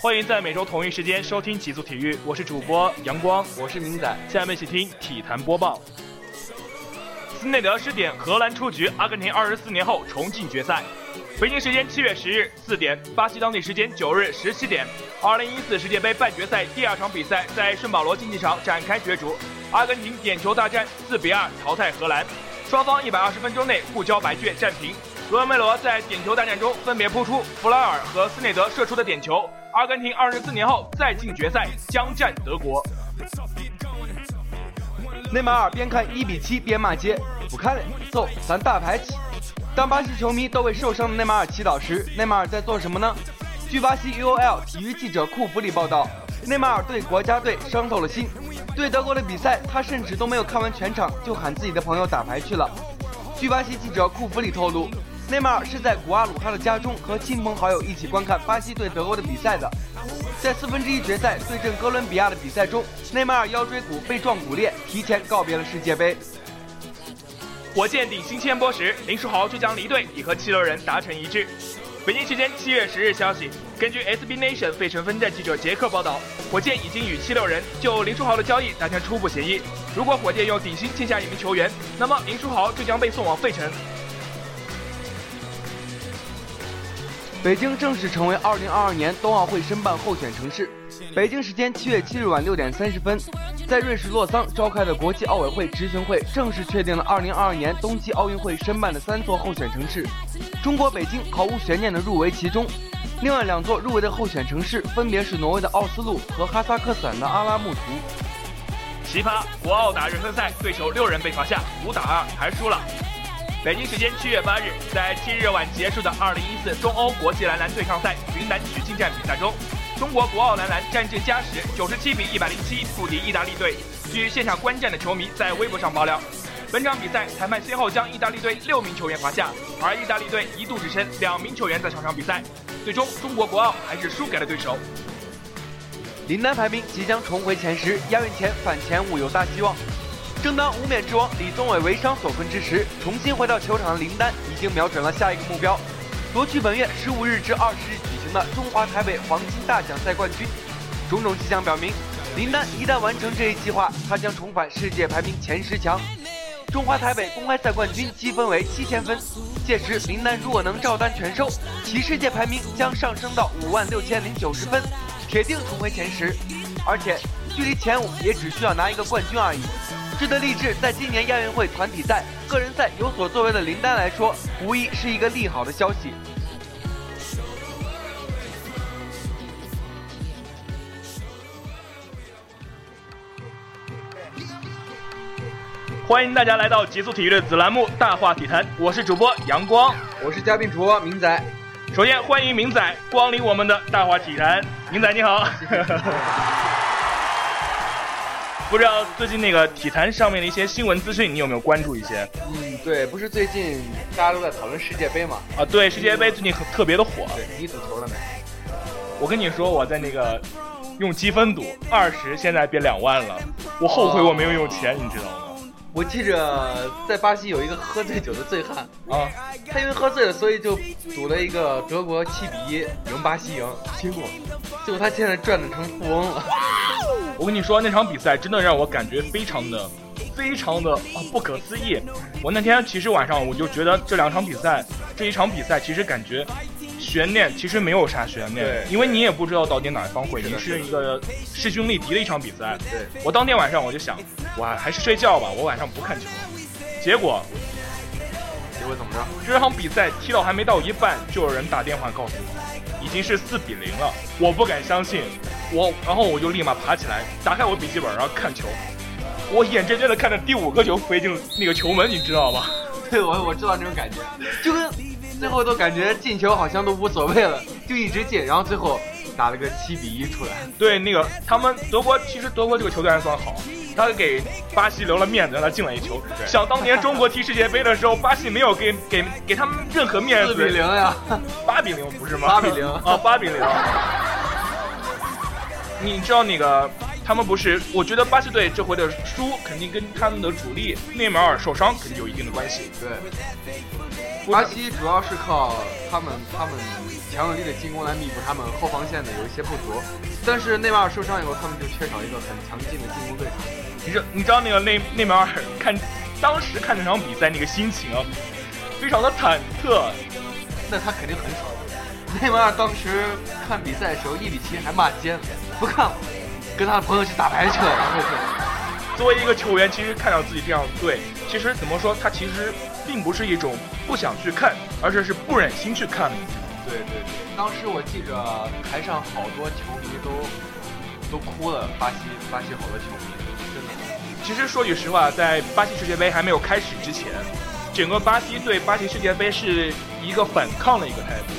欢迎在每周同一时间收听极速体育，我是主播阳光，我是明仔，下面一起听体坛播报。斯内德失点，荷兰出局，阿根廷二十四年后重进决赛。北京时间七月十日四点，巴西当地时间九日十七点，二零一四世界杯半决赛第二场比赛在圣保罗竞技场展开角逐，阿根廷点球大战四比二淘汰荷兰，双方一百二十分钟内互交白卷战平。罗梅罗在点球大战中分别扑出弗拉尔和斯内德射出的点球，阿根廷二十四年后再进决赛，将战德国。内马尔边看一比七边骂街，不看了，走，咱大牌起。当巴西球迷都为受伤的内马尔祈祷时，内马尔在做什么呢？据巴西 UOL 体育记者库弗里报道，内马尔对国家队伤透了心。对德国的比赛，他甚至都没有看完全场，就喊自己的朋友打牌去了。据巴西记者库弗里透露，内马尔是在古阿鲁哈的家中和亲朋好友一起观看巴西对德国的比赛的。在四分之一决赛对阵哥伦比亚的比赛中，内马尔腰椎骨被撞骨裂，提前告别了世界杯。火箭顶薪签波时，林书豪就将离队，已和七六人达成一致。北京时间七月十日消息，根据 SB Nation 费城分站记者杰克报道，火箭已经与七六人就林书豪的交易达成初步协议。如果火箭用顶薪签下一名球员，那么林书豪就将被送往费城。北京正式成为2022年冬奥会申办候选城市。北京时间七月七日晚六点三十分，在瑞士洛桑召开的国际奥委会执行会正式确定了2022年冬季奥运会申办的三座候选城市，中国北京毫无悬念的入围其中。另外两座入围的候选城市分别是挪威的奥斯陆和哈萨克斯坦的阿拉木图。奇葩，国奥打人分赛，对手六人被罚下，五打二还输了。北京时间七月八日，在七日晚结束的二零一四中欧国际男篮对抗赛云南曲靖站比赛中，中国国奥男篮战至加时九十七比一百零七不敌意大利队。据现场观战的球迷在微博上爆料，本场比赛裁判先后将意大利队六名球员罚下，而意大利队一度只剩两名球员在场上比赛。最终，中国国奥还是输给了对手。林丹排名即将重回前十，亚运前反前五有大希望。正当无冕之王李宗伟为伤所困之时，重新回到球场的林丹已经瞄准了下一个目标，夺取本月十五日至二十日举行的中华台北黄金大奖赛冠军。种种迹象表明，林丹一旦完成这一计划，他将重返世界排名前十强。中华台北公开赛冠军积分为七千分，届时林丹如果能照单全收，其世界排名将上升到五万六千零九十分，铁定重回前十。而且，距离前五也只需要拿一个冠军而已。值得励志，在今年亚运会团体赛、个人赛有所作为的林丹来说，无疑是一个利好的消息。欢迎大家来到极速体育的子栏目《大话体坛》，我是主播阳光，我是嘉宾主播明仔。首先欢迎明仔光临我们的《大话体坛》，明仔你好。不知道最近那个体坛上面的一些新闻资讯，你有没有关注一些？嗯，对，不是最近大家都在讨论世界杯嘛？啊，对，世界杯最近很特别的火。对，你赌球了没？我跟你说，我在那个用积分赌，二十现在变两万了，我后悔我没有用钱，你知道吗？我记着在巴西有一个喝醉酒的醉汉啊，他因为喝醉了，所以就赌了一个德国七比一赢巴西赢，结果结果他现在赚的成富翁了。我跟你说，那场比赛真的让我感觉非常的、非常的啊不可思议。我那天其实晚上我就觉得这两场比赛，这一场比赛其实感觉悬念其实没有啥悬念，因为你也不知道到底哪一方会赢，是一个势均力敌的一场比赛。对，我当天晚上我就想，我还是睡觉吧，我晚上不看球。结果，结果怎么着？这场比赛踢到还没到一半，就有人打电话告诉我，已经是四比零了。我不敢相信。我，然后我就立马爬起来，打开我笔记本，然后看球。我眼睁睁的看着第五个球飞进那个球门，你知道吗？对，我我知道那种感觉，就跟最后都感觉进球好像都无所谓了，就一直进，然后最后打了个七比一出来。对，那个他们德国其实德国这个球队还算好，他给巴西留了面子，让他进了一球。想当年中国踢世界杯的时候，巴西没有给给给他们任何面子。四比零呀，八比零不是吗？八比零 啊，八比零。你知道那个，他们不是？我觉得巴西队这回的输肯定跟他们的主力内马尔受伤肯定有一定的关系。对。巴西主要是靠他们他们强有力的进攻来弥补他们后防线的有一些不足，但是内马尔受伤以后，他们就缺少一个很强劲的进攻对手。你知你知道那个内内马尔看当时看这场比赛那个心情啊，非常的忐忑。那他肯定很爽。内马尔当时看比赛的时候，一比七还骂街，不看了，跟他的朋友去打排球了。然后 作为一个球员，其实看到自己这样对，其实怎么说，他其实并不是一种不想去看，而是是不忍心去看。对对对，当时我记着台上好多球迷都都哭了，巴西巴西好多球迷，真的。其实说句实话，在巴西世界杯还没有开始之前，整个巴西对巴西世界杯是一个反抗的一个态度。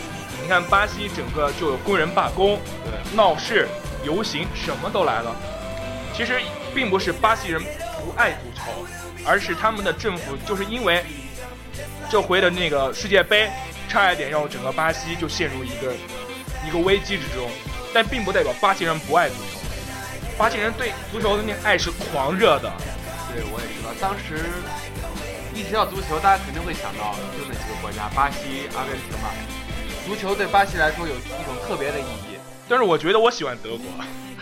你看巴西整个就有工人罢工、对闹事、游行，什么都来了。其实并不是巴西人不爱足球，而是他们的政府就是因为这回的那个世界杯差一点让整个巴西就陷入一个一个危机之中，但并不代表巴西人不爱足球。巴西人对足球的那个爱是狂热的。对，我也知道。当时一提到足球，大家肯定会想到就那几个国家，巴西、阿根廷嘛。足球对巴西来说有一种特别的意义。但是我觉得我喜欢德国。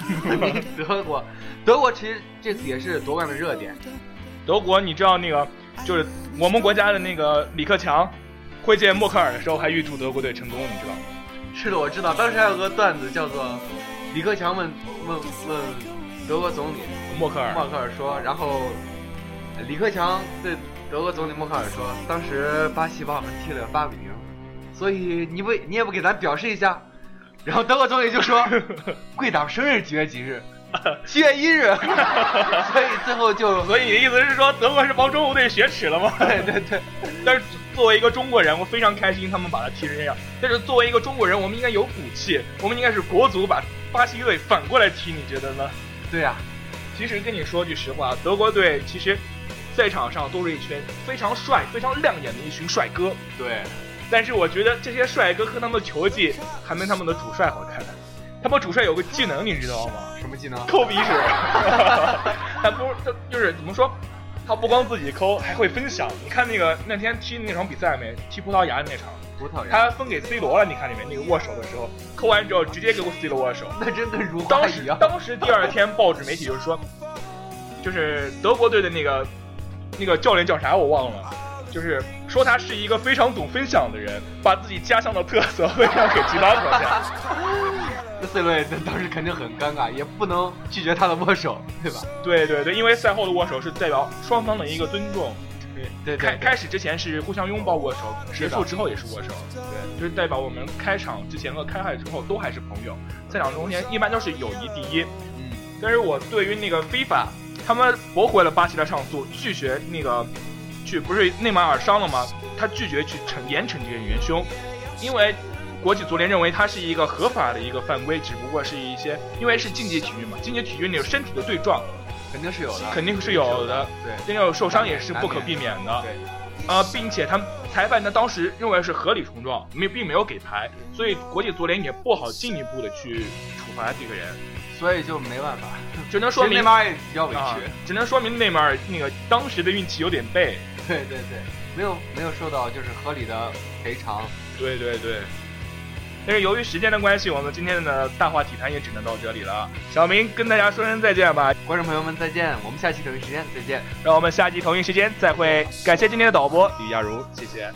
德国，德国其实这次也是夺冠的热点。德国，你知道那个就是我们国家的那个李克强会见默克尔的时候，还预祝德国队成功，你知道吗？是的，我知道。当时还有个段子叫做李克强问问问德国总理默克尔，默克尔说，然后李克强对德国总理默克尔说，当时巴西把我们踢了八比零，所以你不你也不给咱表示一下？然后德国总理就说，贵党生日几月几日？七月一日。所以最后就所以你的意思是说德国是帮中国队雪耻了吗？对对对。但是作为一个中国人，我非常开心他们把他踢成这样。但是作为一个中国人，我们应该有骨气，我们应该是国足把巴西队反过来踢，你觉得呢？对呀、其实跟你说句实话，德国队其实赛场上都是一群非常帅、非常亮眼的一群帅哥。对，但是我觉得这些帅哥和他们的球技还没他们的主帅好看。他们主帅有个技能，你知道吗？什么技能？抠鼻屎。他不，他就是怎么说？他不光自己抠，还会分享。你看那个那天踢那场比赛没？踢葡萄牙那场，葡萄牙。他分给 C 罗了。你看里面那个握手的时候，抠完之后直接给我 C 罗握手。那真跟如花当时。当时第二天报纸媒体就是说，就是德国队的那个那个教练叫啥我忘了，就是说他是一个非常懂分享的人，把自己家乡的特色 分享给其他国家。那 C 罗也当时肯定很尴尬，也不能拒绝他的握手，对吧？对对对，因为赛后的握手是代表双方的一个尊重。对对开开始之前是互相拥抱握手，结束之后也是握手，对，就是代表我们开场之前和开赛之后都还是朋友。赛场中间一般都是友谊第一。嗯，但是我对于那个 FIFA，他们驳回了巴西的上诉，拒绝那个去不是内马尔伤了吗？他拒绝去惩严惩这个元凶，因为国际足联认为他是一个合法的一个犯规，只不过是一些因为是竞技体育嘛，竞技体育那种身体的对撞肯定是有的，肯定是有的，对，那种受伤也是不可避免的。对，呃，并且他们裁判呢当时认为是合理冲撞，没并没有给牌，所以国际足联也不好进一步的去处罚这个人，所以就没办法，只能说明内马尔比较委啊屈，，只能说明内马尔那个当时的运气有点背。对对对，没有没有受到就是合理的赔偿。对对对。但是由于时间的关系，我们今天的大话体坛也只能到这里了。小明跟大家说声再见吧，观众朋友们再见，我们下期同一时间再见。让我们下期同一时间再会。感谢今天的导播李亚茹，谢谢。